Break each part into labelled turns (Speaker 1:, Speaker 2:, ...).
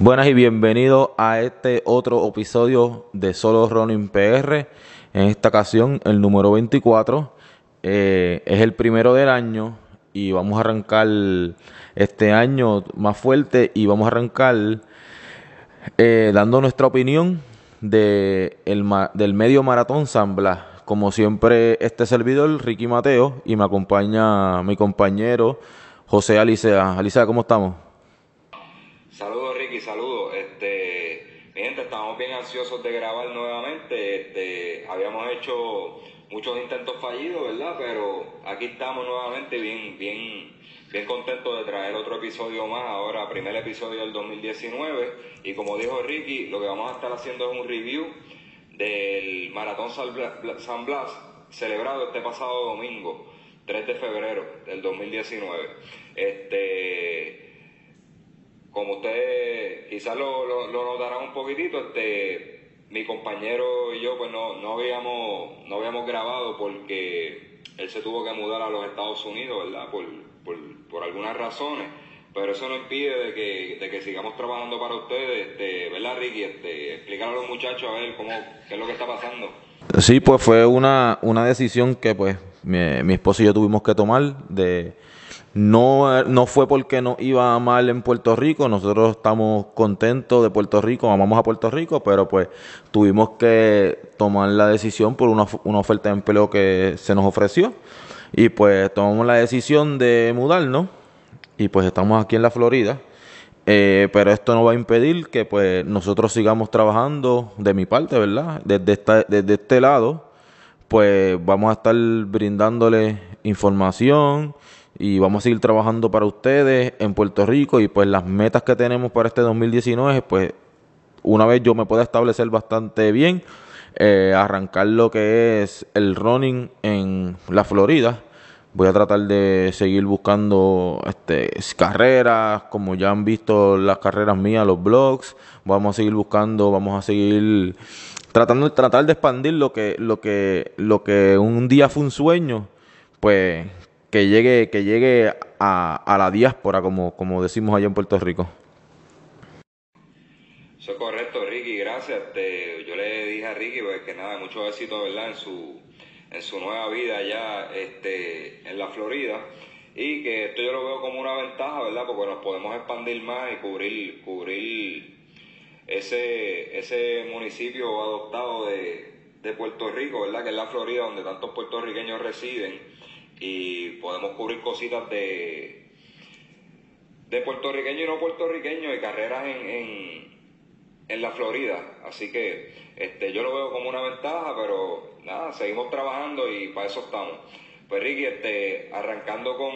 Speaker 1: Buenas y bienvenidos a este otro episodio de Solo Running PR. En esta ocasión, el número 24. Eh, es el primero del año y vamos a arrancar este año más fuerte y vamos a arrancar eh, dando nuestra opinión de el del medio maratón San Blas. Como siempre, este servidor, Ricky Mateo, y me acompaña mi compañero José Alicea. Alicea, ¿cómo estamos?
Speaker 2: Saludos Ricky, saludos. Este, mi gente, estamos bien ansiosos de grabar nuevamente. Este, habíamos hecho muchos intentos fallidos, ¿verdad? Pero aquí estamos nuevamente bien, bien, bien contentos de traer otro episodio más. Ahora, primer episodio del 2019. Y como dijo Ricky, lo que vamos a estar haciendo es un review del Maratón San Bla- San Blas, celebrado este pasado domingo, 3 de febrero del 2019. Este, quizás lo, lo, notarán un poquitito, este, mi compañero y yo pues no, no habíamos no habíamos grabado porque él se tuvo que mudar a los Estados Unidos, ¿verdad? Por, por, por algunas razones, pero eso no impide de que, de que sigamos trabajando para ustedes, este, ¿verdad Ricky? Este, explicar a los muchachos a ver cómo, qué es lo que está pasando.
Speaker 1: Sí, pues fue una, una decisión que pues mi, mi esposo y yo tuvimos que tomar de no, no fue porque nos iba mal en Puerto Rico, nosotros estamos contentos de Puerto Rico, amamos a Puerto Rico, pero pues tuvimos que tomar la decisión por una, una oferta de empleo que se nos ofreció y pues tomamos la decisión de mudarnos y pues estamos aquí en la Florida. Eh, pero esto no va a impedir que pues nosotros sigamos trabajando de mi parte, ¿verdad? Desde, esta- desde este lado, pues vamos a estar brindándole información y vamos a seguir trabajando para ustedes en Puerto Rico y pues las metas que tenemos para este 2019, pues una vez yo me pueda establecer bastante bien, eh, arrancar lo que es el running en la Florida. Voy a tratar de seguir buscando este, carreras, como ya han visto las carreras mías, los blogs. Vamos a seguir buscando, vamos a seguir tratando tratar de expandir lo que lo que lo que un día fue un sueño, pues que llegue que llegue a, a la diáspora como como decimos allá en Puerto Rico.
Speaker 2: Eso es correcto, Ricky, gracias. Yo le dije a Ricky pues, que nada, mucho éxito ¿verdad? en su en su nueva vida allá este, en la Florida y que esto yo lo veo como una ventaja, ¿verdad? Porque nos podemos expandir más y cubrir cubrir ese ese municipio adoptado de, de Puerto Rico, ¿verdad? Que es la Florida donde tantos puertorriqueños residen y podemos cubrir cositas de de puertorriqueño y no puertorriqueño y carreras en, en, en la Florida. Así que este, yo lo veo como una ventaja, pero nada, seguimos trabajando y para eso estamos. Pues Ricky, este, arrancando con,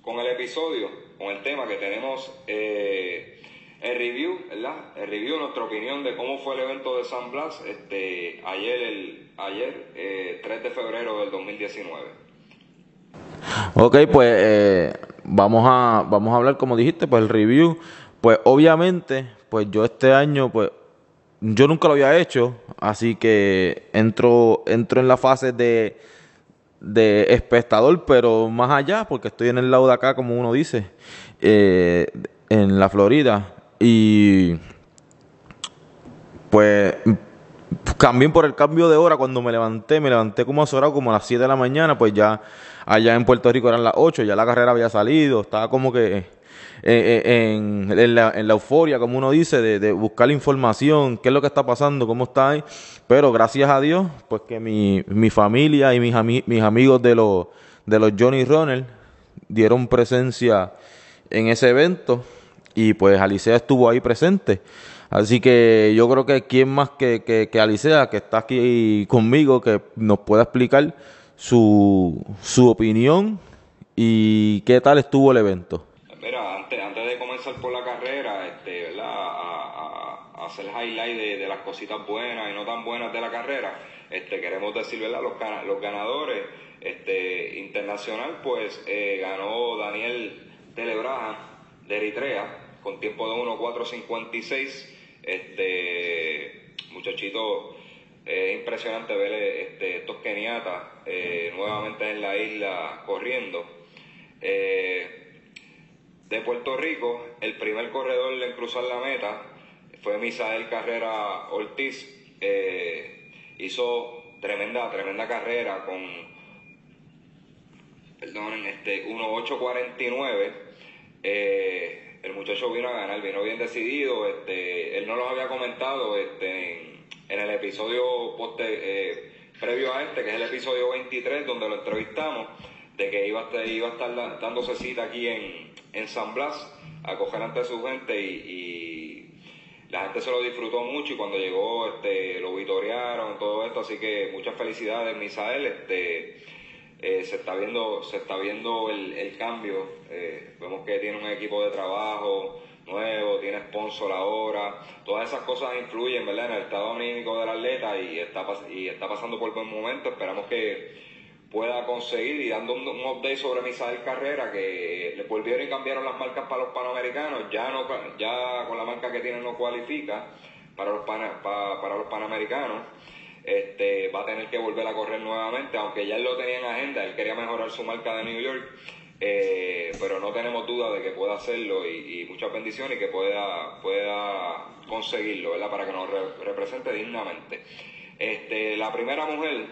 Speaker 2: con el episodio, con el tema que tenemos eh, el review, ¿verdad? El review, nuestra opinión de cómo fue el evento de San Blas este, ayer, el, ayer eh, 3 de febrero del 2019.
Speaker 1: Ok, pues eh, vamos a vamos a hablar como dijiste, pues el review, pues obviamente, pues yo este año, pues yo nunca lo había hecho, así que entro entro en la fase de de espectador, pero más allá, porque estoy en el lado de acá, como uno dice, eh, en la Florida. Y pues también por el cambio de hora, cuando me levanté, me levanté como azorado, como a las 7 de la mañana, pues ya allá en Puerto Rico eran las 8, ya la carrera había salido, estaba como que eh, eh, en, la, en la euforia, como uno dice, de, de buscar información, qué es lo que está pasando, cómo está ahí. Pero gracias a Dios, pues que mi, mi familia y mis, mis amigos de los, de los Johnny Runner dieron presencia en ese evento y pues Alicea estuvo ahí presente. Así que yo creo que quién más que, que, que Alicea, que está aquí conmigo, que nos pueda explicar su, su opinión y qué tal estuvo el evento.
Speaker 2: Mira, antes, de comenzar por la carrera, este, ¿verdad? A, a- hacer highlight de, las cositas buenas y no tan buenas de la carrera, este, queremos decir, ¿verdad? Los, los ganadores este, internacional, pues eh, ganó Daniel Telebraja de Eritrea con tiempo de 1.456. Este muchachito, es impresionante ver este, estos keniatas eh, nuevamente en la isla corriendo. Eh, de Puerto Rico, el primer corredor en cruzar la meta fue Misael Carrera Ortiz. Eh, hizo tremenda, tremenda carrera con, perdonen, este 1.849. Eh, el muchacho vino a ganar, vino bien decidido. Este, él no los había comentado este, en, el episodio poste, eh, previo a este, que es el episodio 23, donde lo entrevistamos, de que iba a estar, iba a dándose cita aquí en, en San Blas a coger ante su gente y, la gente se lo disfrutó mucho y cuando llegó este, lo vitorearon, todo esto, así que muchas felicidades Misael, este, eh, se está viendo, se está viendo el, cambio, eh, vemos que tiene un equipo de trabajo nuevo, tiene sponsor ahora, todas esas cosas influyen ¿verdad? en el estado anímico del atleta y está, y está pasando por buen momento, esperamos que pueda conseguir y dando un, update sobre Misael Carrera que le volvieron y cambiaron las marcas para los panamericanos. Ya no ya con la marca que tiene no cualifica para los para los panamericanos este va a tener que volver a correr nuevamente aunque ya él lo tenía en agenda él quería mejorar su marca de New York eh, pero no tenemos duda de que pueda hacerlo y, muchas bendiciones y que pueda pueda conseguirlo ¿verdad? para que nos represente dignamente este la primera mujer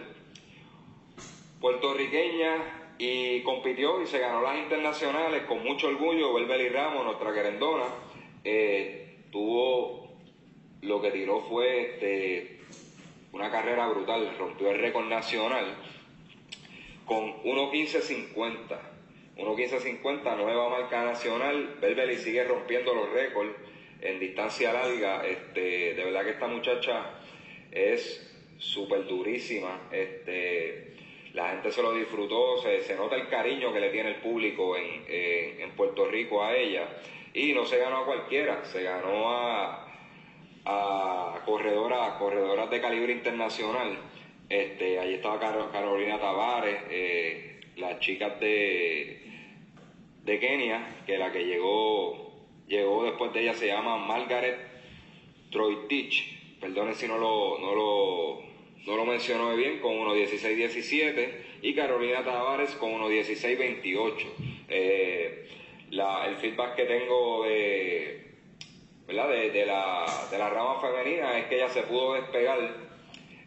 Speaker 2: puertorriqueña y compitió y se ganó las internacionales con mucho orgullo. Belbeli Ramos, nuestra querendona, eh, tuvo lo que tiró fue este, una carrera brutal, rompió el récord nacional con 1.15.50. 1.15.50, nueva marca nacional. Belbeli sigue rompiendo los récords en distancia larga. Este, de verdad que esta muchacha es súper durísima. Este, la gente se lo disfrutó, se, nota el cariño que le tiene el público en, Puerto Rico a ella. Y no se ganó a cualquiera, se ganó a, a corredoras, corredoras de calibre internacional. Este, ahí estaba Carolina Tavares, eh, las chicas de, de Kenia, que la que llegó, llegó después de ella se llama Margaret Troitich. Perdone si no lo, no lo no lo mencionó bien, con 1.16.17 y Carolina Tavares con 1.16.28. Eh, el feedback que tengo de, ¿verdad? De, la, de la rama femenina es que ella se pudo despegar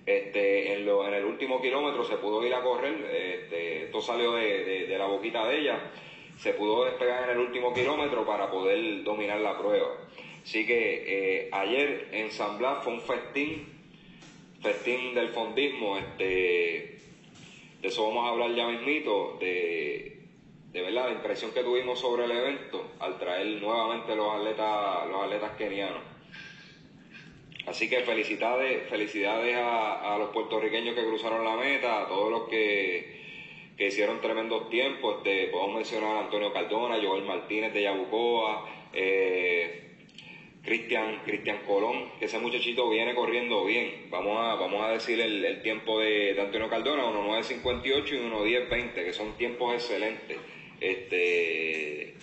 Speaker 2: este, en, lo, en el último kilómetro, se pudo ir a correr, este, esto salió de, de, la boquita de ella, se pudo despegar en el último kilómetro para poder dominar la prueba. Así que eh, ayer en San Blas fue un festín festín del fondismo, este, de eso vamos a hablar ya mismito, de, de verdad la impresión que tuvimos sobre el evento al traer nuevamente los atletas, los atletas kenianos. Así que felicidades, felicidades a, los puertorriqueños que cruzaron la meta, a todos los que, que hicieron tremendos tiempos. Este, podemos mencionar a Antonio Cardona, Joel Martínez de Yabucoa, eh, Cristian, Colón, que ese muchachito viene corriendo bien. Vamos a, vamos a decir el, tiempo de, Antonio Cardona, 1.9.58 y 1.10.20, que son tiempos excelentes. Este,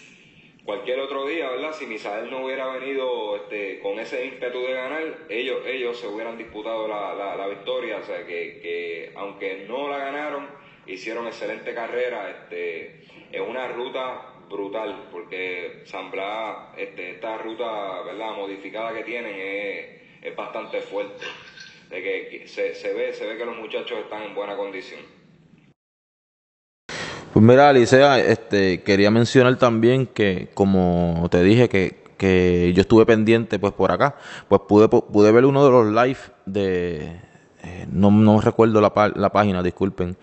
Speaker 2: cualquier otro día, ¿verdad? Si Misael no hubiera venido este, con ese ímpetu de ganar, ellos, ellos se hubieran disputado la, la, victoria. O sea, que, que, aunque no la ganaron, hicieron excelente carrera. Este, en una ruta brutal, porque San Blas, este, esta ruta ¿verdad? modificada que tienen es, bastante fuerte. De que se, se, ve, se ve que los muchachos están en buena condición.
Speaker 1: Pues mira, Alicia, este, quería mencionar también que, como te dije, que, que yo estuve pendiente pues por acá, pues pude, pude ver uno de los live de, eh, no, no recuerdo la, la página, disculpen,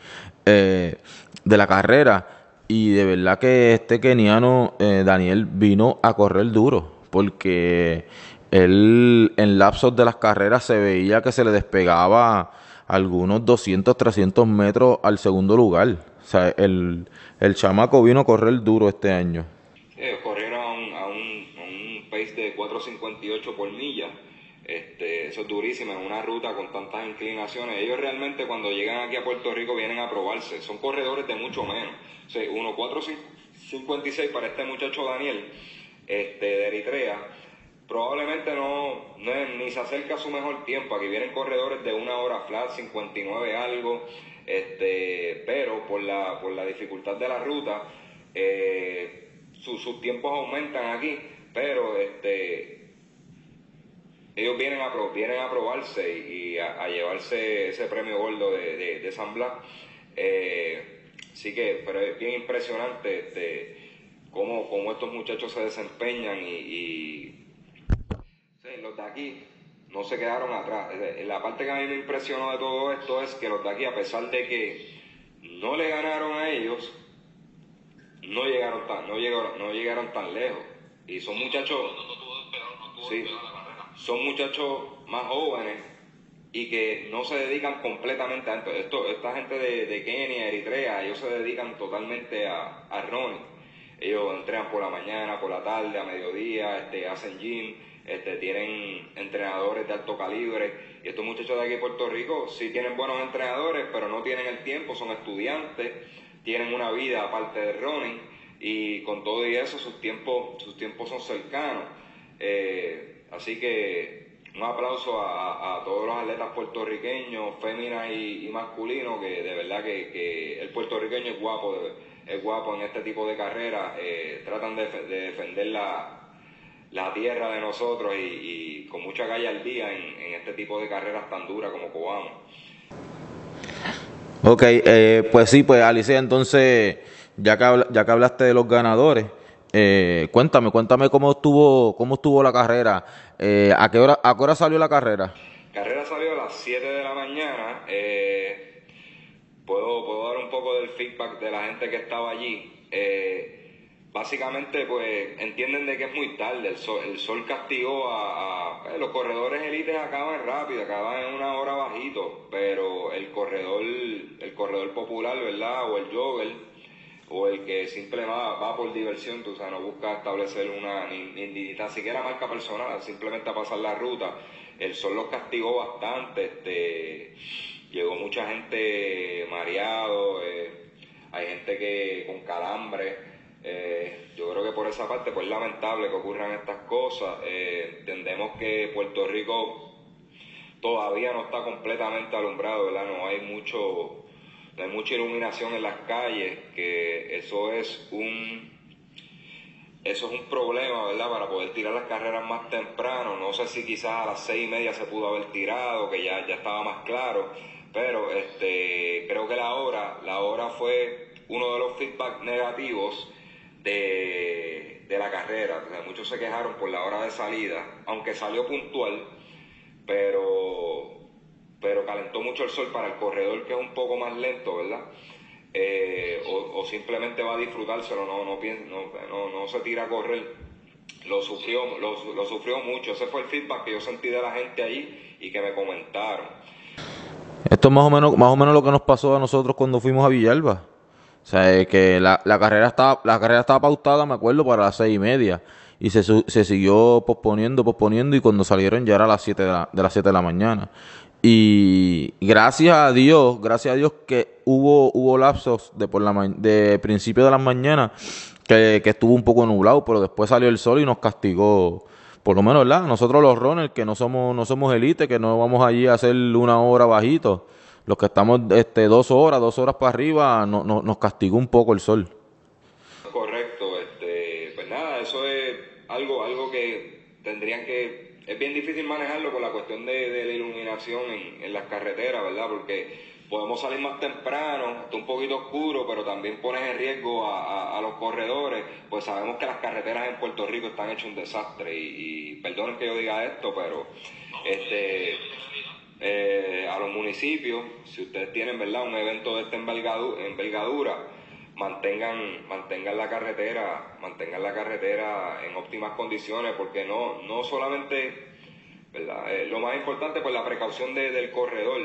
Speaker 1: eh, de la carrera y de verdad que este keniano, eh, Daniel, vino a correr duro, porque él en lapsos de las carreras se veía que se le despegaba algunos 200, 300 metros al segundo lugar. O sea, el, el chamaco vino a correr duro este año.
Speaker 2: corrieron a un, a un, pace de 4.58 por milla. Este, eso es durísimo en una ruta con tantas inclinaciones. Ellos realmente cuando llegan aquí a Puerto Rico vienen a probarse. Son corredores de mucho menos. O sea, 1.456 para este muchacho Daniel este, de Eritrea. Probablemente no, ni se acerca a su mejor tiempo. Aquí vienen corredores de una hora flat, 59 algo. Este, pero por la, por la dificultad de la ruta, eh, sus tiempos aumentan aquí. Pero este, ellos vienen a, vienen a probarse y, a, llevarse ese premio gordo de, de, San Blas. Eh, así que, pero es bien impresionante este, cómo, cómo estos muchachos se desempeñan y, los de aquí no se quedaron atrás. La parte que a mí me impresionó de todo esto es que los de aquí, a pesar de que no le ganaron a ellos, no llegaron tan, no llegaron, no llegaron tan lejos. Y son muchachos. Sí, son muchachos más jóvenes y que no se dedican completamente a esto. esta gente de, Kenia, Eritrea, ellos se dedican totalmente a, a running. Ellos entrenan por la mañana, por la tarde, a mediodía, este, hacen gym, este, tienen entrenadores de alto calibre. Y estos muchachos de aquí de Puerto Rico sí tienen buenos entrenadores, pero no tienen el tiempo, son estudiantes, tienen una vida aparte de running y con todo y eso sus tiempos, sus tiempos son cercanos. Eh, Así que un aplauso a, todos los atletas puertorriqueños, féminas y, masculinos, que de verdad que, el puertorriqueño es guapo, es guapo en este tipo de carreras, eh, tratan de, defender la, tierra de nosotros y, con mucha gallardía en, en este tipo de carreras tan duras como Cobamos.
Speaker 1: Ok, eh, pues sí, pues Alicia, entonces, ya que, ya que hablaste de los ganadores, eh, cuéntame, cuéntame cómo estuvo, cómo estuvo la carrera. Eh, ¿a, qué hora, ¿A qué hora salió la carrera?
Speaker 2: La carrera salió a las 7 de la mañana. Eh, puedo, puedo dar un poco del feedback de la gente que estaba allí. Eh, básicamente, pues entienden de que es muy tarde. El sol, el sol castigó a, a los corredores élites acaban rápido, acaban en una hora bajito, pero el corredor, el corredor popular, ¿verdad? O el jogger o el que simplemente va, por diversión, tú, o no busca establecer una, ni, ni, tan siquiera marca personal, simplemente a pasar la ruta. El sol los castigó bastante, este, llegó mucha gente mareado, eh, hay gente que con calambre. Eh, yo creo que por esa parte pues es lamentable que ocurran estas cosas. Eh, entendemos que Puerto Rico todavía no está completamente alumbrado, ¿verdad? No hay mucho hay mucha iluminación en las calles, que eso es un eso es un problema, ¿verdad? Para poder tirar las carreras más temprano. No sé si quizás a las seis y media se pudo haber tirado, que ya, ya estaba más claro. Pero este, creo que la hora, la hora fue uno de los feedback negativos de, de la carrera. muchos se quejaron por la hora de salida, aunque salió puntual, pero pero calentó mucho el sol para el corredor que es un poco más lento, ¿verdad? Eh, o, simplemente va a disfrutárselo, no, no, no, no, se tira a correr. Lo sufrió, lo, sufrió mucho. Ese fue el feedback que yo sentí de la gente ahí y que me comentaron.
Speaker 1: Esto es más o menos, más o menos lo que nos pasó a nosotros cuando fuimos a Villalba. O sea, que la, la, carrera estaba, la carrera estaba pautada, me acuerdo, para las seis y media. Y se, se siguió posponiendo, posponiendo, y cuando salieron ya era las siete de, la, las 7 de la mañana. Y gracias a Dios, gracias a Dios que hubo, hubo lapsos de, por la de principio de las mañanas que, estuvo un poco nublado, pero después salió el sol y nos castigó. Por lo menos, ¿verdad? Nosotros los runners, que no somos, no somos élite, que no vamos allí a hacer una hora bajito. Los que estamos este, dos horas, dos horas para arriba, no, nos castigó un poco el sol.
Speaker 2: Correcto. Este, pues nada, eso es algo, algo que tendrían que es bien difícil manejarlo por la cuestión de, la iluminación en, las carreteras, ¿verdad? Porque podemos salir más temprano, está un poquito oscuro, pero también pones en riesgo a, los corredores, pues sabemos que las carreteras en Puerto Rico están hechas un desastre y, perdonen que yo diga esto, pero este eh, a los municipios, si ustedes tienen verdad un evento de esta envergadura, mantengan mantengan la carretera mantengan la carretera en óptimas condiciones porque no no solamente eh, lo más importante pues la precaución del corredor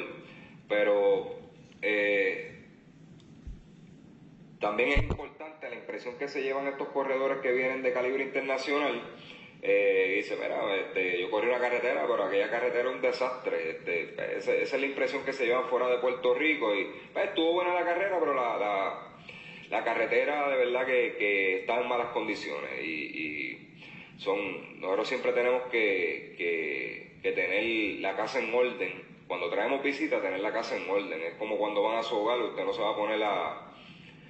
Speaker 2: pero eh, también es importante la impresión que se llevan estos corredores que vienen de calibre internacional eh, dice, mira, este, yo corrí una carretera, pero aquella carretera es un desastre. Este, esa, es la impresión que se lleva fuera de Puerto Rico. Y pues, estuvo buena la carrera, pero la, la, la carretera de verdad que, está en malas condiciones. Y, y, son nosotros siempre tenemos que, que, que tener la casa en orden. Cuando traemos visita, tener la casa en orden. Es como cuando van a su hogar, usted no se va a poner a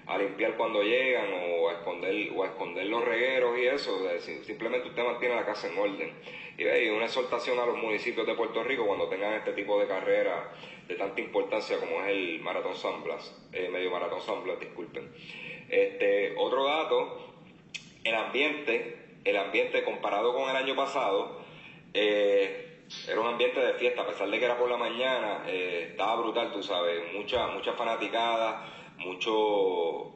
Speaker 2: a limpiar cuando llegan o a esconder o a esconder los regueros y eso, simplemente usted mantiene la casa en orden. Y, una exhortación a los municipios de Puerto Rico cuando tengan este tipo de carrera de tanta importancia como es el Maratón San Blas, eh, medio Maratón San Blas, disculpen. Este, otro dato, el ambiente, el ambiente comparado con el año pasado, eh, era un ambiente de fiesta, a pesar de que era por la mañana, eh, estaba brutal, tú sabes, mucha, mucha fanaticada, mucho,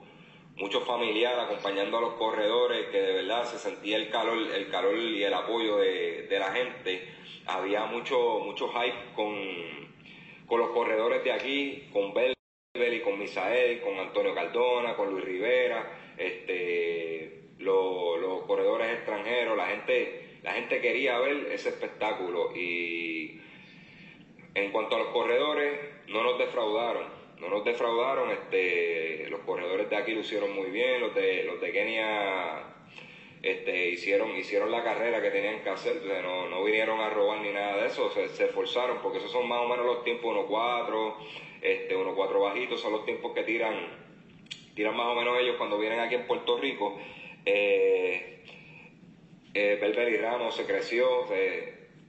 Speaker 2: mucho familiar acompañando a los corredores, que de verdad se sentía el calor, el calor y el apoyo de, la gente. Había mucho, mucho hype con, con los corredores de aquí, con Bel y con Misael, con Antonio Cardona, con Luis Rivera, este, los, los corredores extranjeros, la gente, la gente quería ver ese espectáculo y en cuanto a los corredores, no nos defraudaron no nos defraudaron, este, los corredores de aquí lo hicieron muy bien, los de, los de Kenia este, hicieron, hicieron la carrera que tenían que hacer, no, no vinieron a robar ni nada de eso, se, esforzaron, porque esos son más o menos los tiempos 1-4, este, 1-4 bajitos, son los tiempos que tiran, tiran más o menos ellos cuando vienen aquí en Puerto Rico. Eh, eh Ramos se creció,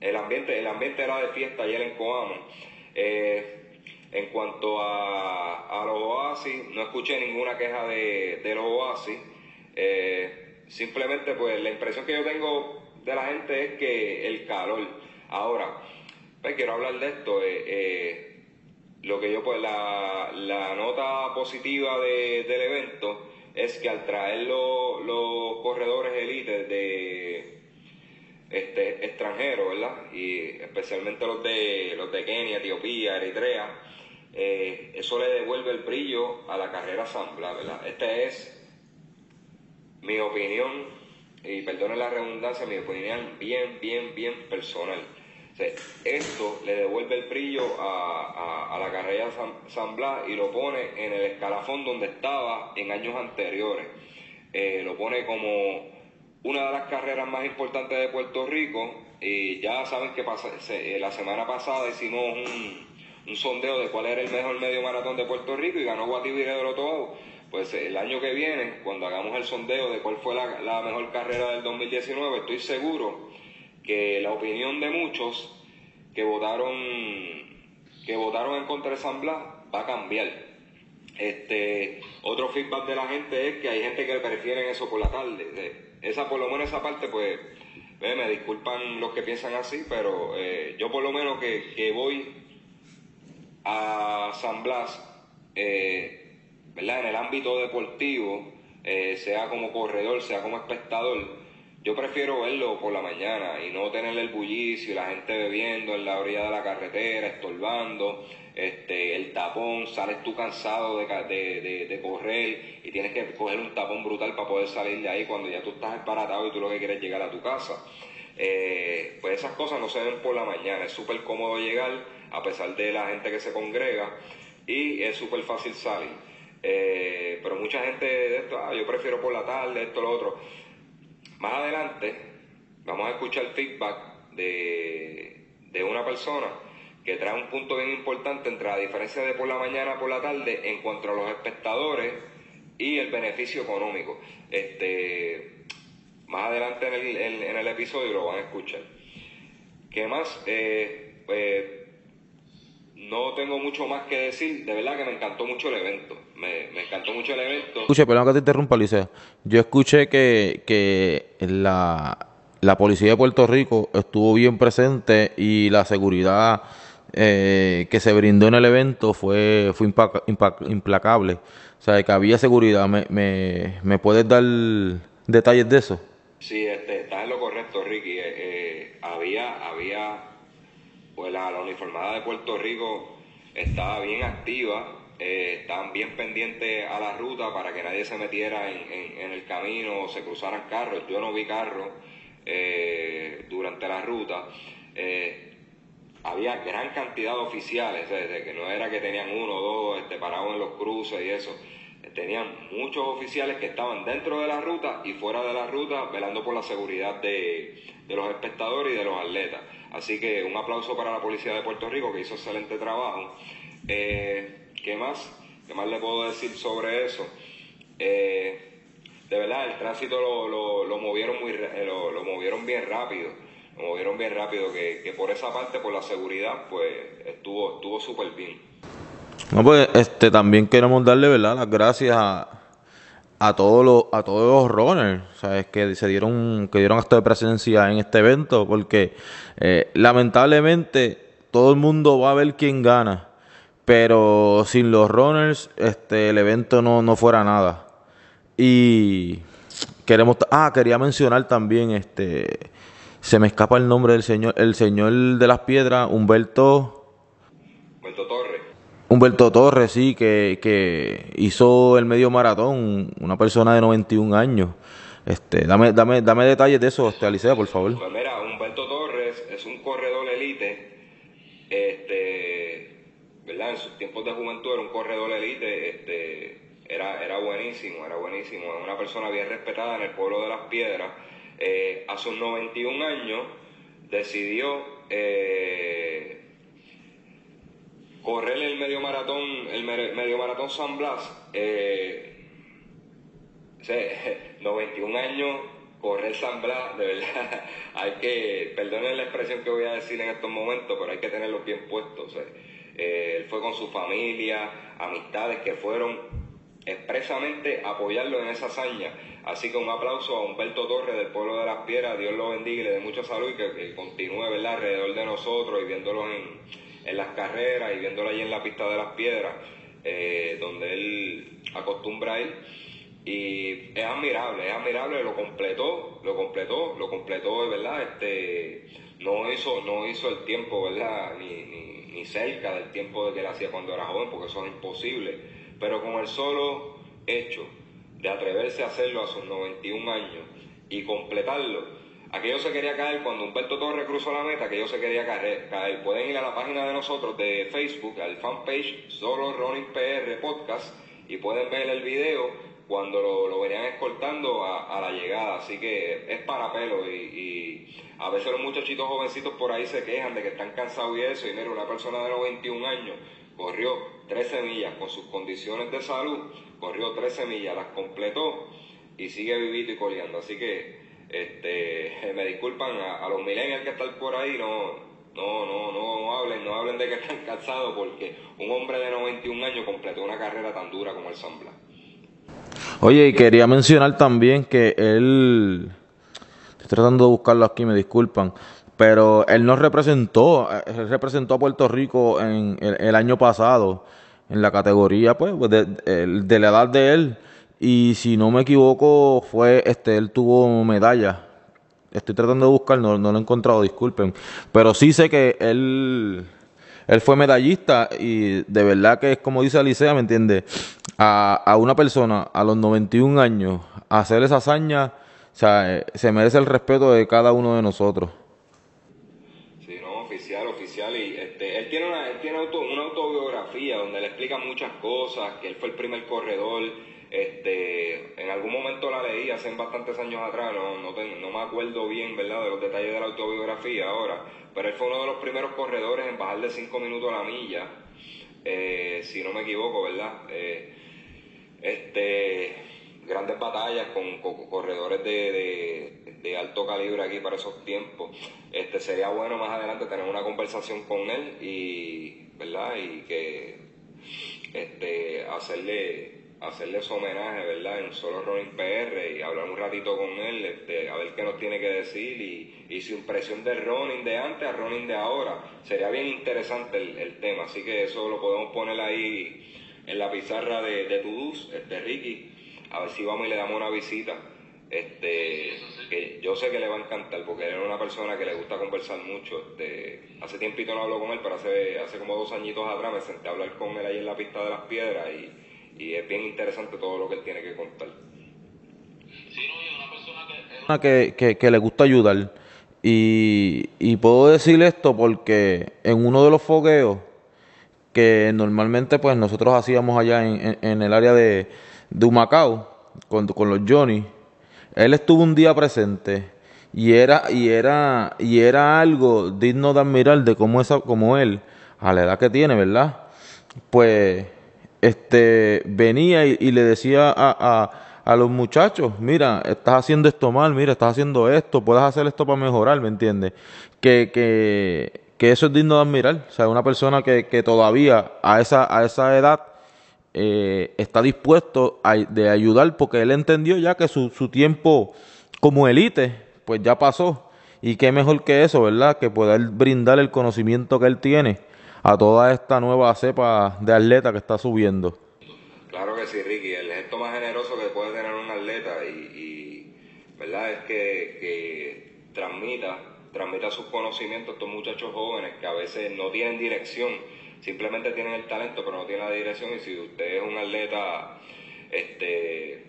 Speaker 2: el, ambiente, el ambiente era de fiesta ayer en Coamo. Eh, en cuanto a, los oasis, no escuché ninguna queja de, los oasis. Eh, simplemente, pues la impresión que yo tengo de la gente es que el calor. Ahora, pues quiero hablar de esto. Eh, eh, lo que yo, pues, la, nota positiva del evento es que al traer los corredores élites de este, extranjeros, ¿verdad? Y especialmente los de, los de Kenia, Etiopía, Eritrea, eh, eso le devuelve el brillo a la carrera Zambla, ¿verdad? Esta es mi opinión, y perdone la redundancia, mi opinión bien, bien, bien personal. esto le devuelve el brillo a, la carrera San, y lo pone en el escalafón donde estaba en años anteriores. Eh, lo pone como una de las carreras más importantes de Puerto Rico. Y ya saben que eh, la semana pasada hicimos un, un sondeo de cuál era el mejor medio maratón de Puerto Rico y ganó Guatibire de Lotoao. Pues el año que viene, cuando hagamos el sondeo de cuál fue la, mejor carrera del 2019, estoy seguro que la opinión de muchos que votaron que votaron en contra de San Blas va a cambiar. Este, otro feedback de la gente es que hay gente que prefieren eso por la tarde. Esa, por lo menos esa parte, pues, me disculpan los que piensan así, pero eh, yo por lo menos que, que voy a San Blas, eh, ¿verdad? En el ámbito deportivo, eh, sea como corredor, sea como espectador, yo prefiero verlo por la mañana y no tener el bullicio y la gente bebiendo en la orilla de la carretera, estorbando, este, el tapón, sales tú cansado de, de, de, correr y tienes que coger un tapón brutal para poder salir de ahí cuando ya tú estás esparatado y tú lo que quieres es llegar a tu casa. Eh, pues esas cosas no se ven por la mañana, es súper cómodo llegar a pesar de la gente que se congrega y es súper fácil salir. Eh, pero mucha gente de esto, ah, yo prefiero por la tarde, esto, lo otro. Más adelante vamos a escuchar feedback de, de una persona que trae un punto bien importante entre la diferencia de por la mañana por la tarde en cuanto a los espectadores y el beneficio económico. Este, más adelante en el, en, el episodio lo van a escuchar. ¿Qué más? Eh, pues, no tengo mucho más que decir. De verdad que me encantó mucho el evento. Me, encantó mucho el evento.
Speaker 1: Escuche, perdón que te interrumpa, Licea. Yo escuché que, que la, la policía de Puerto Rico estuvo bien presente y la seguridad eh, que se brindó en el evento fue, fue implacable. O sea, que había seguridad. ¿Me, me, me puedes dar detalles de eso?
Speaker 2: Sí, este, estás en lo correcto, Ricky. Eh, eh, había, había pues la, uniformada de Puerto Rico estaba bien activa, eh, estaban bien pendientes a la ruta para que nadie se metiera en, el camino o se cruzaran carros. Yo no vi carros, eh, durante la ruta. Eh, había gran cantidad de oficiales, que no era que tenían uno o dos este, parados en los cruces y eso. Tenían muchos oficiales que estaban dentro de la ruta y fuera de la ruta velando por la seguridad de, los espectadores y de los atletas. Así que un aplauso para la Policía de Puerto Rico que hizo excelente trabajo. Eh, ¿Qué más? ¿Qué más le puedo decir sobre eso? Eh, de verdad, el tránsito lo, lo, movieron muy eh, lo, lo, movieron bien rápido. Lo movieron bien rápido, que, que por esa parte, por la seguridad, pues estuvo estuvo súper bien.
Speaker 1: No, pues este, también queremos darle ¿verdad? las gracias a, a todos los a todos los runners sabes que se dieron que dieron acto de presencia en este evento porque eh, lamentablemente todo el mundo va a ver quién gana pero sin los runners este el evento no, no fuera nada. Y queremos ah quería mencionar también este se me escapa el nombre del señor el señor de las piedras Humberto
Speaker 2: Humberto Torres
Speaker 1: Humberto Torres sí que, que hizo el medio maratón una persona de 91 años este dame dame dame detalles de eso este Alicia por favor
Speaker 2: pues mira Humberto Torres es un corredor elite este ¿verdad? En sus tiempos de juventud era un corredor elite, este, era, era buenísimo, era buenísimo, una persona bien respetada en el pueblo de las piedras. Eh, a sus 91 años decidió eh, correr el medio maratón, el medio maratón San Blas. Eh, 91 años correr San Blas, de verdad, hay que, perdonen la expresión que voy a decir en estos momentos, pero hay que tenerlos bien puestos. Eh, él fue con su familia, amistades que fueron expresamente apoyarlo en esa hazaña. Así que un aplauso a Humberto Torres del pueblo de las Piedras, Dios lo bendiga y le dé mucha salud y que, continúe ¿verdad? alrededor de nosotros y viéndolo en, en, las carreras y viéndolo ahí en la pista de las piedras, eh, donde él acostumbra a ir. Y es admirable, es admirable, lo completó, lo completó, lo completó, ¿verdad? Este, no hizo, no hizo el tiempo, ¿verdad? Ni, ni cerca del tiempo que él hacía cuando era joven, porque eso es imposible. Pero con el solo hecho de atreverse a hacerlo a sus 91 años y completarlo, aquello se quería caer cuando Humberto Torres cruzó la meta, aquello se quería caer, caer. Pueden ir a la página de nosotros de Facebook, al fanpage Solo Running PR Podcast, y pueden ver el video cuando lo, lo venían escoltando a, la llegada. Así que es para pelo y, a veces los muchachitos jovencitos por ahí se quejan de que están cansados y eso. Y mira, una persona de los 21 años corrió 13 millas con sus condiciones de salud, corrió 13 millas, las completó y sigue vivito y coleando. Así que este, me disculpan a, los millennials que están por ahí, no, no, no, no, no hablen, no hablen de que están cansados porque un hombre de 91 años completó una carrera tan dura como el San Blas.
Speaker 1: Oye, y quería mencionar también que él, estoy tratando de buscarlo aquí, me disculpan, pero él nos representó, él representó a Puerto Rico en el, año pasado, en la categoría, pues, de, la edad de él, y si no me equivoco, fue, este, él tuvo medalla. Estoy tratando de buscar, no, no lo he encontrado, disculpen, pero sí sé que él él fue medallista y de verdad que es como dice Alicia, ¿me entiende? A, a, una persona a los 91 años hacer esa hazaña, o sea, eh, se merece el respeto de cada uno de nosotros.
Speaker 2: Sí, no, oficial, oficial. Y este, él tiene, una, él tiene una autobiografía donde le explica muchas cosas, que él fue el primer corredor. Este, en algún momento la leí hace bastantes años atrás, no, no, no me acuerdo bien, ¿verdad?, de los detalles de la autobiografía ahora pero él fue uno de los primeros corredores en bajar de 5 minutos a la milla, eh, si no me equivoco, ¿verdad? Eh, este, grandes batallas con, corredores de, alto calibre aquí para esos tiempos. Este, sería bueno más adelante tener una conversación con él y, ¿verdad? Y que este, hacerle hacerle su homenaje, ¿verdad? En solo Running PR y hablar un ratito con él, este, a ver qué nos tiene que decir y, y, su impresión del running de antes a running de ahora. Sería bien interesante el, tema, así que eso lo podemos poner ahí en la pizarra de, de Tudus, este Ricky, a ver si vamos y le damos una visita. Este, que yo sé que le va a encantar porque él es una persona que le gusta conversar mucho. Este, hace tiempito no hablo con él, pero hace, hace como dos añitos atrás me senté a hablar con él ahí en la pista de las piedras y y es bien interesante todo lo que él tiene que contar.
Speaker 3: Sí, no, y una persona que es
Speaker 1: Que, que, que le gusta ayudar. Y, y puedo decir esto porque en uno de los fogueos que normalmente pues nosotros hacíamos allá en, en, el área de, de Humacao con, con los Johnny, él estuvo un día presente y era y era y era algo digno de admirar de cómo esa como él a la edad que tiene, ¿verdad? Pues este venía y, le decía a, a, los muchachos, mira, estás haciendo esto mal, mira, estás haciendo esto, puedes hacer esto para mejorar, ¿me entiendes? Que, que, que eso es digno de admirar. O sea, una persona que, que todavía a esa, a esa edad eh, está dispuesto a de ayudar porque él entendió ya que su, su tiempo como élite, pues ya pasó. Y qué mejor que eso, ¿verdad? Que poder brindar el conocimiento que él tiene a toda esta nueva cepa de atleta que está subiendo.
Speaker 2: Claro que sí, Ricky. El gesto más generoso que puede tener un atleta y, ¿verdad? es que, que transmita, transmita sus conocimientos a estos muchachos jóvenes que a veces no tienen dirección, simplemente tienen el talento pero no tienen la dirección y si usted es un atleta este,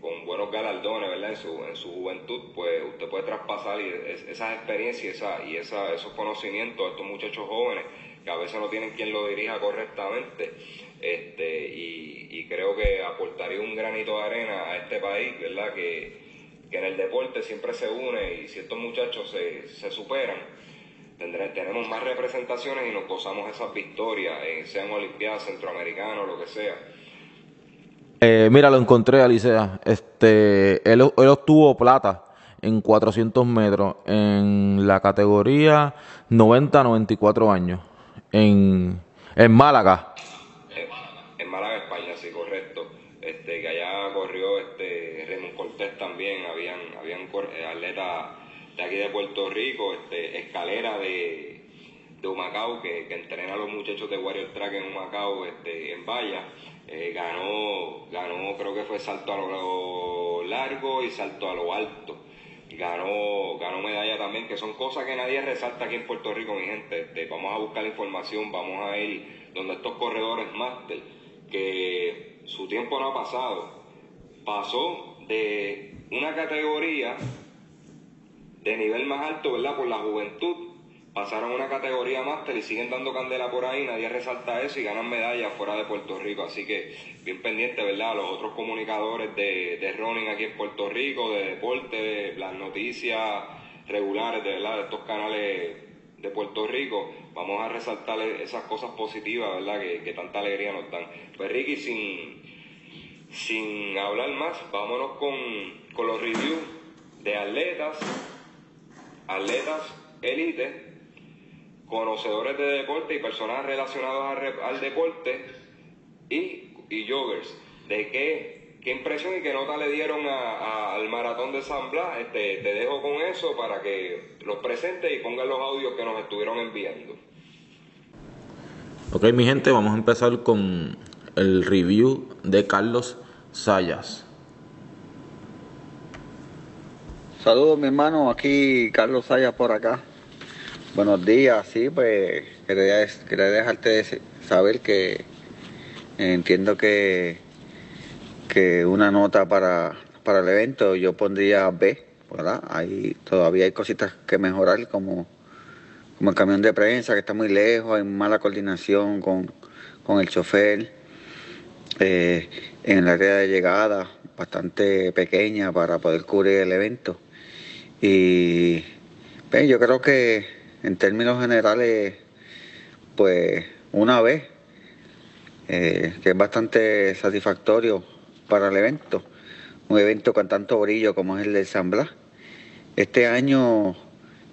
Speaker 2: con buenos galardones ¿verdad? En, su, en su juventud, pues usted puede traspasar esas experiencias y, esa, esos conocimientos a estos muchachos jóvenes que a veces no tienen quien lo dirija correctamente. Este, y, creo que aportaría un granito de arena a este país, ¿verdad? Que, en el deporte siempre se une y si estos muchachos se, se superan, tenemos más representaciones y nos gozamos esas victorias, eh, sean olimpiadas, centroamericanos, lo que sea.
Speaker 1: Eh, mira, lo encontré, Alicia. Este, él, él obtuvo plata en 400 metros en la categoría 90-94 años en, en Málaga.
Speaker 2: En, Málaga, España, sí, correcto. Este, que allá corrió este Raymond Cortés también, habían, habían eh, atletas de aquí de Puerto Rico, este, escalera de, de Humacao, que, que entrena a los muchachos de Warrior Track en Humacao, este, en Valla. Eh, ganó, ganó, creo que fue salto a lo largo y salto a lo alto ganó, ganó medalla también, que son cosas que nadie resalta aquí en Puerto Rico, mi gente. Vamos a buscar información, vamos a ir donde estos corredores máster, que su tiempo no ha pasado, pasó de una categoría de nivel más alto, ¿verdad? Por la juventud pasaron una categoría máster y siguen dando candela por ahí, nadie resalta eso y ganan medallas fuera de Puerto Rico. Así que bien pendiente, ¿verdad? Los otros comunicadores de, de running aquí en Puerto Rico, de deporte, las noticias regulares de, ¿verdad? de estos canales de Puerto Rico, vamos a resaltar esas cosas positivas, ¿verdad? Que, tanta alegría nos dan. Pues Ricky, sin, sin hablar más, vámonos con, con los reviews de atletas, atletas élite conocedores de deporte y personas relacionadas al, deporte y, y, joggers. ¿De qué, qué impresión y qué nota le dieron al maratón de San Blas? Este, te dejo con eso para que los presentes y pongan los audios que nos estuvieron enviando.
Speaker 1: Ok, mi gente, vamos a empezar con el review de Carlos Sayas.
Speaker 3: Saludos mi hermano, aquí Carlos Sayas por acá. Buenos días, sí, pues quería, quería dejarte saber que entiendo que, que una nota para, para el evento yo pondría B, ¿verdad? Ahí todavía hay cositas que mejorar como, como el camión de prensa que está muy lejos, hay mala coordinación con, el chofer, eh, en el área de llegada bastante pequeña para poder cubrir el evento. Y pues, yo creo que en términos generales, pues una vez, eh, que es bastante satisfactorio para el evento, un evento con tanto brillo como es el de San Blas. Este año,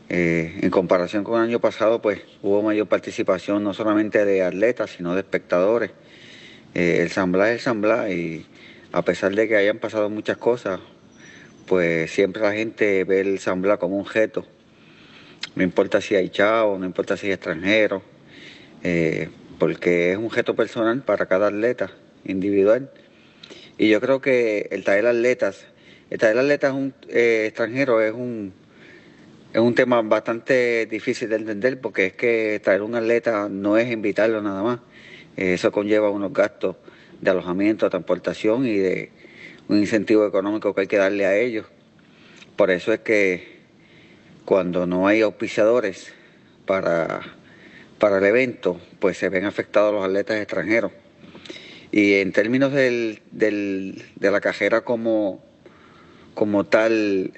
Speaker 3: eh, en comparación con el año pasado, pues hubo mayor participación no solamente de atletas, sino de espectadores. Eh, el San Blas es el San Blas y a pesar de que hayan pasado muchas cosas, pues siempre la gente ve el San Blas como un objeto no importa si hay chavo, no importa si hay extranjero, eh, porque es un gesto personal para cada atleta individual. Y yo creo que el traer atletas, el traer atletas un, eh, extranjero es un, es un tema bastante difícil de entender porque es que traer un atleta no es invitarlo nada más. Eh, eso conlleva unos gastos de alojamiento, transportación y de un incentivo económico que hay que darle a ellos Por eso es que cuando no hay auspiciadores para, para el evento, pues se ven afectados los atletas extranjeros. Y en términos del, del, de la cajera como, como tal,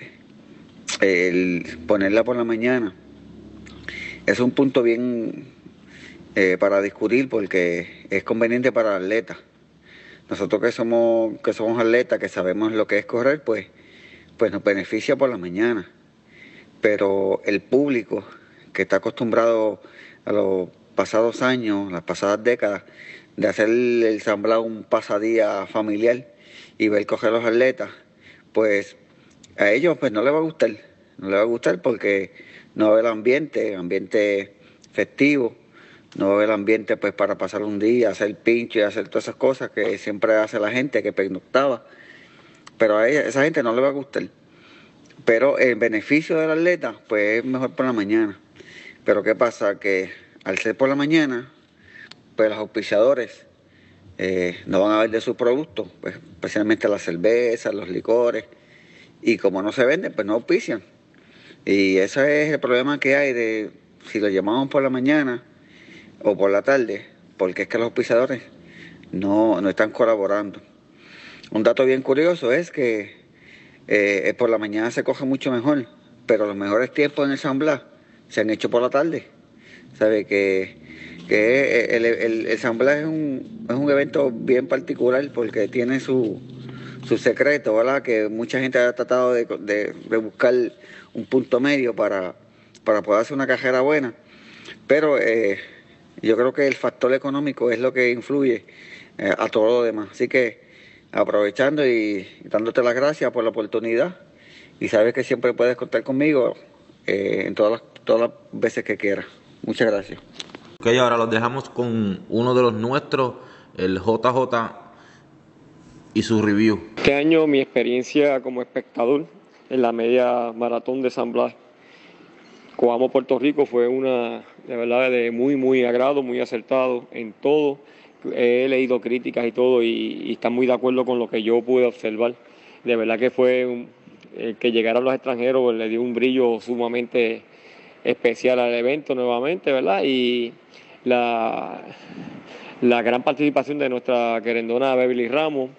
Speaker 3: ponerla por la mañana, es un punto bien eh, para discutir porque es conveniente para el atleta. Nosotros que somos, que somos atletas, que sabemos lo que es correr, pues, pues nos beneficia por la mañana. Pero el público que está acostumbrado a los pasados años, las pasadas décadas, de hacer el samblado un pasadía familiar y ver coger los atletas, pues a ellos pues no les va a gustar. No les va a gustar porque no va a haber ambiente, ambiente festivo, no va a haber ambiente pues para pasar un día, hacer pincho y hacer todas esas cosas que siempre hace la gente que pernoctaba. Pero a esa gente no le va a gustar. Pero el beneficio del atleta pues es mejor por la mañana. Pero ¿qué pasa? Que al ser por la mañana, pues los auspiciadores eh, no van a ver de sus productos, pues, especialmente las cervezas, los licores, y como no se venden, pues no auspician. Y ese es el problema que hay de si lo llamamos por la mañana o por la tarde, porque es que los auspiciadores no, no están colaborando. Un dato bien curioso es que eh, por la mañana se coge mucho mejor, pero los mejores tiempos en el San Blas se han hecho por la tarde. ¿Sabe? Que, que el, el, el San Blas es un, es un evento bien particular porque tiene su, su secreto, ¿verdad? Que mucha gente ha tratado de, de, buscar un punto medio para, para poder hacer una cajera buena. Pero eh, yo creo que el factor económico es lo que influye eh, a todo lo demás. Así que aprovechando y, dándote las gracias por la oportunidad y sabes que siempre puedes contar conmigo eh, en todas las, todas las veces que quieras. Muchas gracias.
Speaker 1: Ok, ahora los dejamos con uno de los nuestros, el JJ y su review.
Speaker 4: Este año mi experiencia como espectador en la media maratón de San Blas, Coamo, Puerto Rico, fue una de verdad de muy, muy agrado, muy acertado en todo. He leído críticas y todo y, están muy de acuerdo con lo que yo pude observar. De verdad que fue un, eh, que llegaran los extranjeros le dio un brillo sumamente especial al evento nuevamente, ¿verdad? Y la, la gran participación de nuestra querendona Beverly Ramos,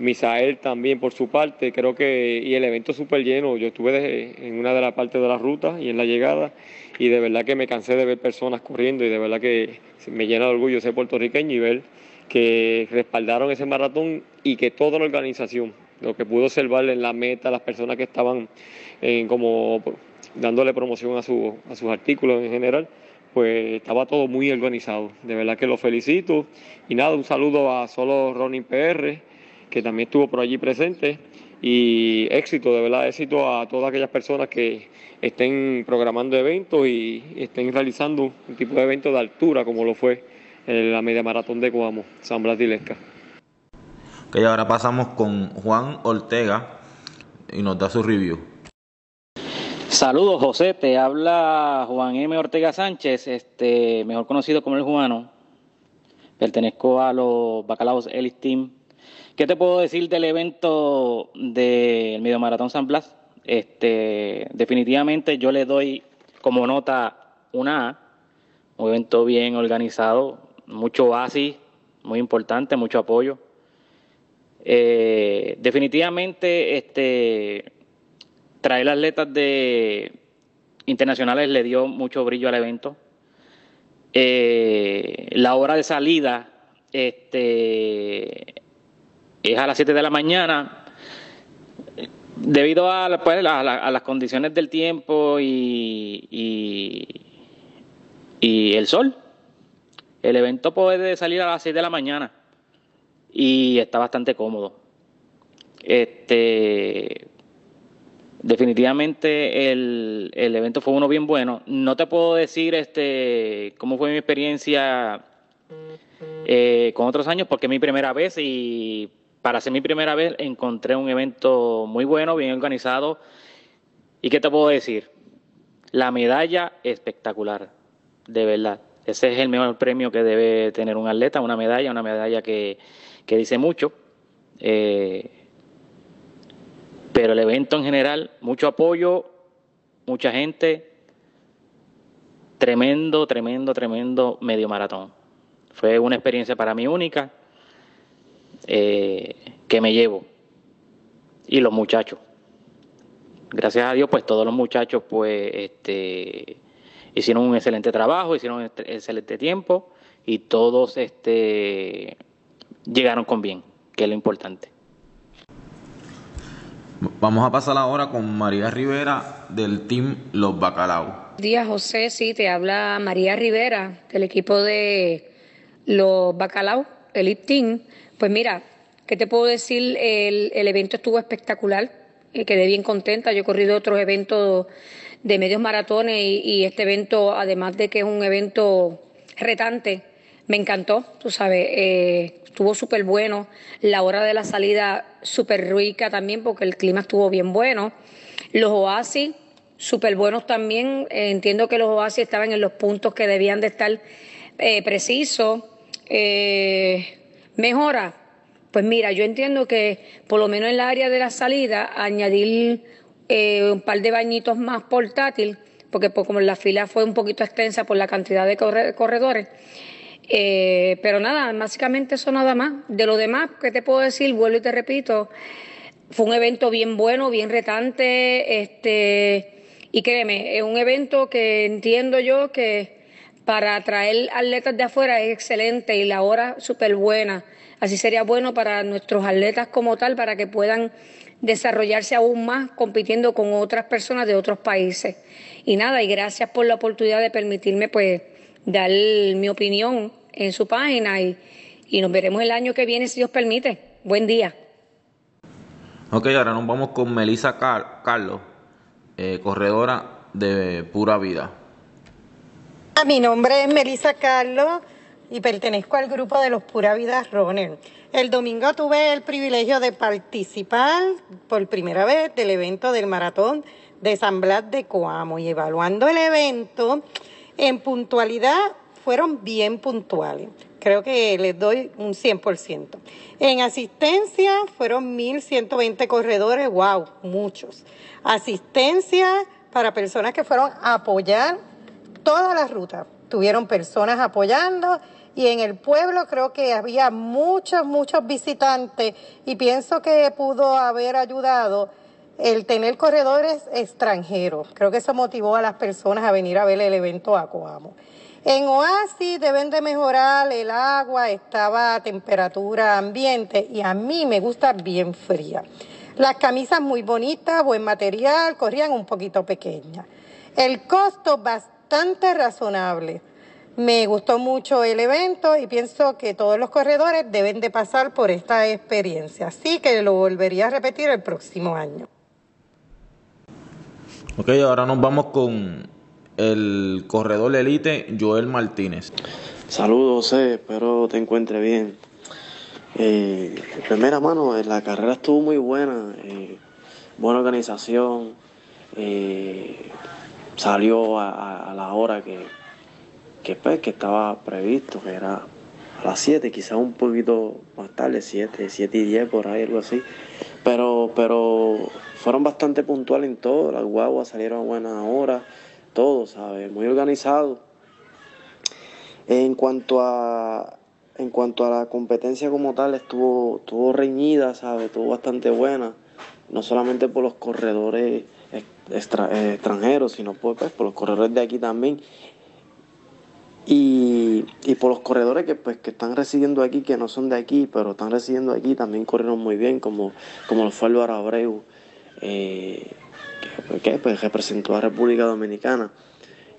Speaker 4: Misael también por su parte, creo que, y el evento súper lleno, yo estuve en una de las partes de la ruta y en la llegada, y de verdad que me cansé de ver personas corriendo y de verdad que me llena de orgullo ser puertorriqueño y ver que respaldaron ese maratón y que toda la organización, lo que pudo observar en la meta, las personas que estaban en como dándole promoción a, su, a sus artículos en general, pues estaba todo muy organizado. De verdad que lo felicito. Y nada, un saludo a solo Ronnie PR, que también estuvo por allí presente. Y éxito, de verdad, éxito a todas aquellas personas que estén programando eventos y estén realizando un tipo de evento de altura, como lo fue en la media maratón de Coamo, San Blas de Ilesca.
Speaker 1: Ok, ahora pasamos con Juan Ortega y nos da su review.
Speaker 5: Saludos, José. Te habla Juan M. Ortega Sánchez, este, mejor conocido como el Juano. Pertenezco a los Bacalaos Elite Team. ¿Qué te puedo decir del evento del Medio Maratón San Blas? Este, definitivamente yo le doy como nota una A, un evento bien organizado, mucho oasis, muy importante, mucho apoyo. Eh, definitivamente, este traer atletas de internacionales le dio mucho brillo al evento. Eh, la hora de salida este, es a las 7 de la mañana. Debido a, pues, a, la, a las condiciones del tiempo y, y, y, el sol, el evento puede salir a las 6 de la mañana y está bastante cómodo. Este, Definitivamente el, el, evento fue uno bien bueno. No te puedo decir este cómo fue mi experiencia eh, con otros años porque es mi primera vez y para ser mi primera vez encontré un evento muy bueno, bien organizado. ¿Y qué te puedo decir? La medalla espectacular, de verdad. Ese es el mejor premio que debe tener un atleta, una medalla, una medalla que, que dice mucho. Eh, Pero el evento en general, mucho apoyo, mucha gente, tremendo, tremendo, tremendo medio maratón. Fue una experiencia para mí única eh, que me llevo. Y los muchachos. Gracias a Dios, pues todos los muchachos pues este, hicieron un excelente trabajo, hicieron un excelente tiempo y todos este, llegaron con bien, que es lo importante.
Speaker 1: Vamos a pasar ahora con María Rivera del team Los Bacalao.
Speaker 6: Día José, sí, te habla María Rivera del equipo de Los Bacalao, Elite Team. Pues mira, ¿qué te puedo decir? El, el evento estuvo espectacular, eh, quedé bien contenta. Yo he corrido otros eventos de medios maratones y, este evento, además de que es un evento retante, me encantó, tú sabes, eh, estuvo súper bueno. La hora de la salida súper rica también porque el clima estuvo bien bueno. Los oasis súper buenos también. Eh, entiendo que los oasis estaban en los puntos que debían de estar precisos. Mejora. Pues mira, yo entiendo que por lo menos en la área de la salida añadir eh, un par de bañitos más portátil, porque pues, como la fila fue un poquito extensa por la cantidad de corre- corredores. Eh, pero nada, básicamente eso nada más. De lo demás, ¿qué te puedo decir? Vuelvo y te repito, fue un evento bien bueno, bien retante, este, y créeme, es un evento que entiendo yo que para atraer atletas de afuera es excelente y la hora súper buena. Así sería bueno para nuestros atletas como tal, para que puedan desarrollarse aún más compitiendo con otras personas de otros países. Y nada, y gracias por la oportunidad de permitirme pues dar mi opinión en su página y, y nos veremos el año que viene si Dios permite. Buen día.
Speaker 1: Ok, ahora nos vamos con Melissa Car- Carlos, eh, corredora de Pura Vida.
Speaker 7: Mi nombre es Melissa Carlos y pertenezco al grupo de los Pura Vida Runner. El domingo tuve el privilegio de participar por primera vez del evento del maratón de San Blas de Coamo y evaluando el evento en puntualidad fueron bien puntuales. Creo que les doy un 100%. En asistencia fueron 1.120 corredores, wow, muchos. Asistencia para personas que fueron a apoyar todas las rutas. Tuvieron personas apoyando y en el pueblo creo que había muchos, muchos visitantes y pienso que pudo haber ayudado el tener corredores extranjeros. Creo que eso motivó a las personas a venir a ver el evento a. En Oasis deben de mejorar el agua, estaba a temperatura ambiente y a mí me gusta bien fría. Las camisas muy bonitas, buen material, corrían un poquito pequeñas. El costo bastante razonable. Me gustó mucho el evento y pienso que todos los corredores deben de pasar por esta experiencia. Así que lo volvería a repetir el próximo año.
Speaker 1: Ok, ahora nos vamos con el corredor elite Joel Martínez.
Speaker 8: Saludos, José, espero te encuentre bien. Eh, en primera mano, eh, la carrera estuvo muy buena, eh, buena organización, eh, salió a, la hora que, que, pues, que estaba previsto, que era a las 7, quizás un poquito más tarde, 7, 7 y 10, por ahí, algo así. Pero, pero fueron bastante puntuales en todo, las guaguas salieron a buena hora, todo, ¿sabes? Muy organizado. En cuanto a en cuanto a la competencia como tal, estuvo, estuvo reñida, ¿sabes? Estuvo bastante buena. No solamente por los corredores eh, extranjeros, sino por, pues, por los corredores de aquí también. Y, y por los corredores que, pues, que están residiendo aquí, que no son de aquí, pero están residiendo aquí, también corrieron muy bien, como, como lo fue Álvaro Abreu, eh, que, que, pues, representó a República Dominicana,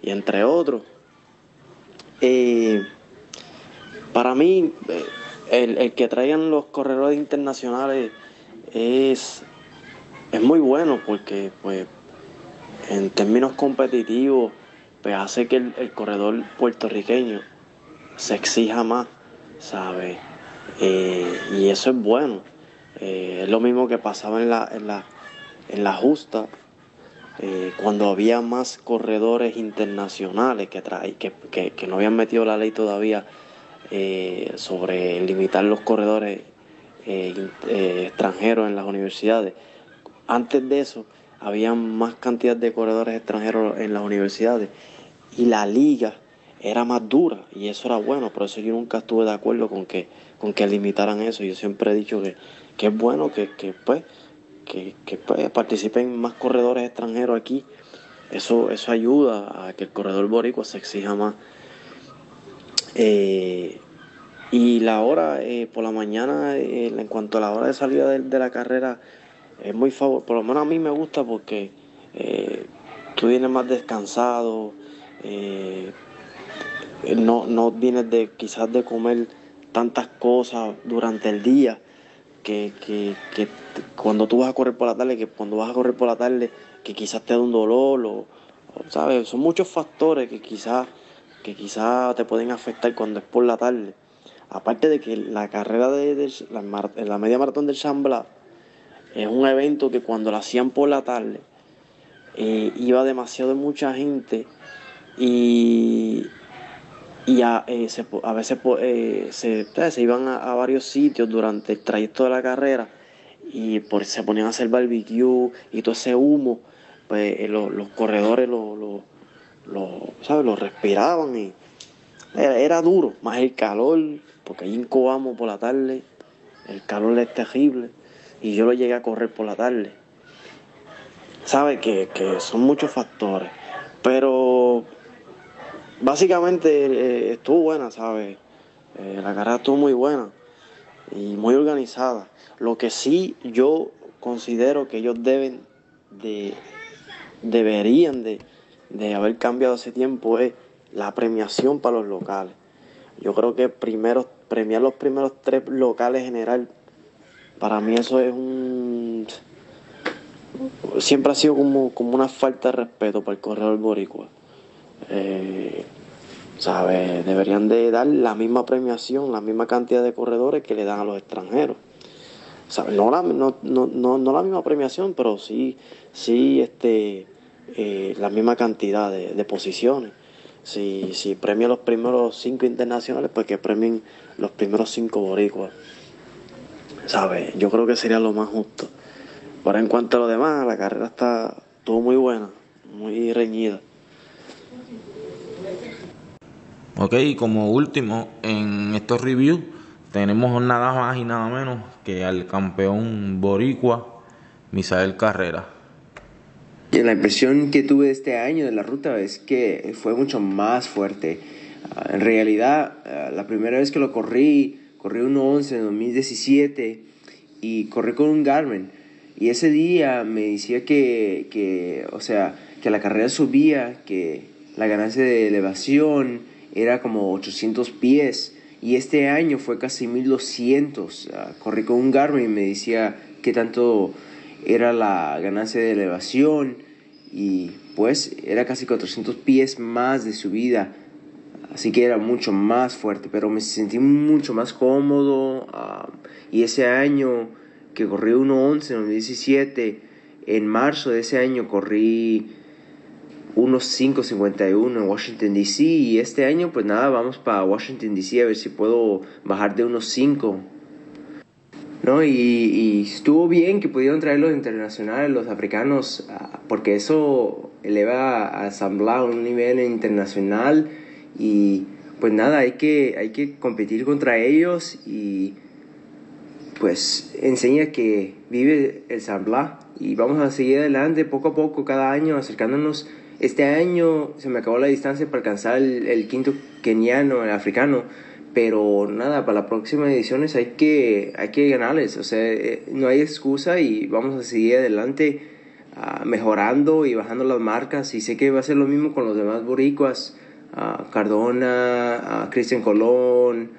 Speaker 8: y entre otros. Eh, para mí, eh, el, el que traigan los corredores internacionales es, es muy bueno porque, pues, en términos competitivos, pues hace que el, corredor puertorriqueño se exija más, ¿sabes? Eh, y eso es bueno. Eh, es lo mismo que pasaba en la, en la, en la justa, eh, cuando había más corredores internacionales que, trae, que, que, no habían metido la ley todavía sobre limitar los corredores extranjeros en las universidades. antes de eso había más cantidad de corredores extranjeros en las universidades y la liga era más dura y eso era bueno, por eso yo nunca estuve de acuerdo con que, con que limitaran eso. Yo siempre he dicho que, que es bueno que, que pues, que, que pues, participen más corredores extranjeros aquí. Eso, eso ayuda a que el corredor boricua se exija más. Eh, y la hora eh, por la mañana, eh, en cuanto a la hora de salida de, la carrera, es muy favor, por lo menos a mí me gusta porque tú vienes más descansado, no, no vienes de quizás de comer tantas cosas durante el día que, que, que, cuando tú vas a correr por la tarde, que cuando vas a correr por la tarde, que quizás te da un dolor o, ¿sabes? Son muchos factores que quizás que quizás te pueden afectar cuando es por la tarde. Aparte de que la carrera de, la, media maratón del San es un evento que cuando la hacían por la tarde eh, iba demasiado mucha gente y, y a, eh, a veces eh, se, se, iban a, varios sitios durante el trayecto de la carrera y por, se ponían a hacer barbecue y todo ese humo, pues eh, los corredores lo, lo, lo, ¿sabes? lo respiraban y era, duro, más el calor, porque ahí incubamos por la tarde, el calor es terrible y yo lo llegué a correr por la tarde. ¿Sabes? Que, que son muchos factores, pero básicamente eh, estuvo buena, ¿sabes? Eh, la carrera estuvo muy buena y muy organizada. Lo que sí yo considero que ellos deben de, deberían de, de haber cambiado hace tiempo es la premiación para los locales. Yo creo que primero, premiar los primeros tres locales general, para mí eso es un... Siempre ha sido como, como una falta de respeto para el corredor boricua. Eh, ¿sabe? Deberían de dar la misma premiación, la misma cantidad de corredores que le dan a los extranjeros. No, la, no, no, no, la misma premiación, pero sí, sí este, eh, la misma cantidad de, posiciones. Si, si premia los primeros cinco internacionales, pues que premien los primeros cinco boricuas. ¿Sabe? Yo creo que sería lo más justo. Pero en cuanto a lo demás, la carrera está todo muy buena, muy reñida.
Speaker 1: Ok, como último, en estos reviews tenemos nada más y nada menos que al campeón boricua, Misael Carrera.
Speaker 9: La impresión que tuve este año de la ruta es que fue mucho más fuerte. Ah, en realidad, ah, la primera vez que lo corrí, corrí 1.11 en 2017 y corrí con un Garmin. Y ese día me decía que, que, o sea, que la carrera subía, que la ganancia de elevación, era como 800 pies y este año fue casi 1200. Ah, corrí con un Garmin y me decía qué tanto era la ganancia de elevación y pues era casi 400 pies más de subida. Así que era mucho más fuerte, pero me sentí mucho más cómodo. Ah, y ese año que corrí 1.11 en 2017, en marzo de ese año corrí unos 5.51 en Washington DC y este año pues nada, vamos para Washington DC a ver si puedo bajar de unos 5. ¿No? Y, estuvo bien que pudieron traer los internacionales, los africanos, ah, porque eso eleva a San a un nivel internacional y pues nada, hay que, hay que competir contra ellos y pues enseña que vive el San Blas y vamos a seguir adelante poco a poco cada año acercándonos. Este año se me acabó la distancia para alcanzar el, quinto keniano, el africano, pero nada, para las próximas ediciones hay que, hay que ganarles, o sea, eh, no hay excusa y vamos a seguir adelante ah, mejorando y bajando las marcas y sé que va a ser lo mismo con los demás boricuas, uh, Cardona, Cristian Colón,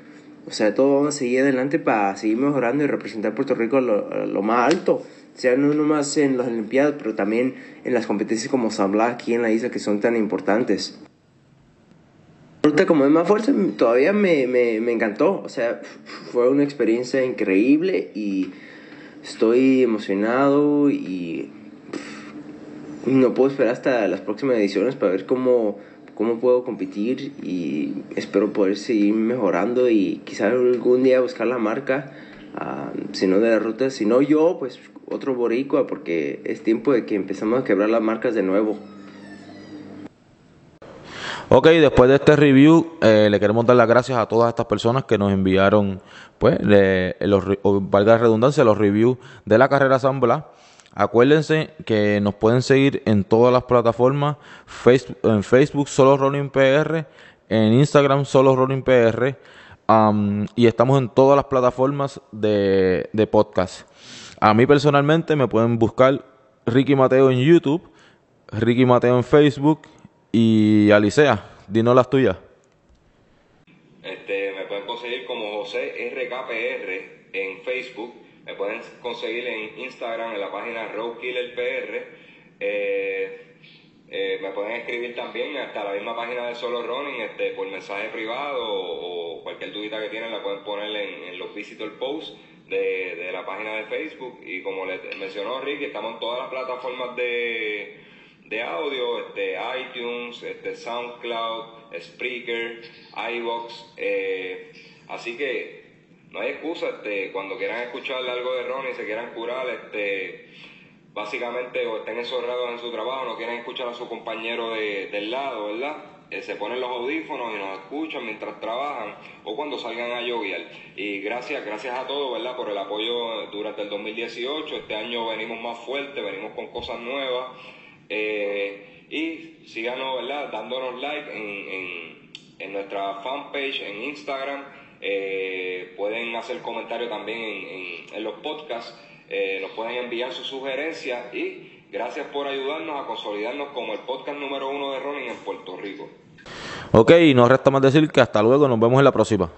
Speaker 9: o sea, todo vamos a seguir adelante para seguir mejorando y representar Puerto Rico lo, lo más alto. Sea no nomás en las Olimpiadas, pero también en las competencias como San Blas aquí en la isla que son tan importantes. Ahorita como es más fuerte, todavía me, me, me encantó, o sea, fue una experiencia increíble y estoy emocionado y no puedo esperar hasta las próximas ediciones para ver cómo, cómo puedo competir y espero poder seguir mejorando y quizás algún día buscar la marca ah, si no de la ruta, si no yo, pues otro boricua, porque es tiempo de que empezamos a quebrar las marcas de nuevo.
Speaker 1: Ok, después de este review, eh, le queremos dar las gracias a todas estas personas que nos enviaron, pues, los, valga la redundancia, los reviews de la carrera San Blas. Acuérdense que nos pueden seguir en todas las plataformas, Facebook, en Facebook solo Running PR, en Instagram solo Running PR, y estamos en todas las plataformas de, de podcast. A mí personalmente me pueden buscar Ricky Mateo en YouTube, Ricky Mateo en Facebook, y Alicea, dinos las tuyas.
Speaker 2: Este, me pueden conseguir como José RKPR en Facebook. Me pueden conseguir en Instagram en la página RoadKillerPR. Eh, eh, me pueden escribir también hasta la misma página de Solo Running este, por mensaje privado o, cualquier dudita que tienen la pueden poner en, los visitor posts de, de, la página de Facebook. Y como les mencionó Ricky, estamos en todas las plataformas de, de audio, este, iTunes, este, SoundCloud, Spreaker, iVox. Eh, así que no hay excusa, este, cuando quieran escuchar algo de Ronnie se quieran curar, este, básicamente o estén encerrados en su trabajo, no quieren escuchar a su compañero de, del lado, ¿verdad? Eh, se ponen los audífonos y nos escuchan mientras trabajan o cuando salgan a llover. Y gracias, gracias a todos, ¿verdad? Por el apoyo durante el 2018. Este año venimos más fuertes, venimos con cosas nuevas. Eh, y síganos, ¿verdad? Dándonos like en, en, nuestra fanpage en Instagram. Eh, pueden hacer comentarios también en, en los podcasts. Eh, nos pueden enviar sus sugerencias y gracias por ayudarnos a consolidarnos como el podcast número uno de running en Puerto Rico.
Speaker 1: Ok, nos resta más decir que hasta luego, nos vemos en la próxima.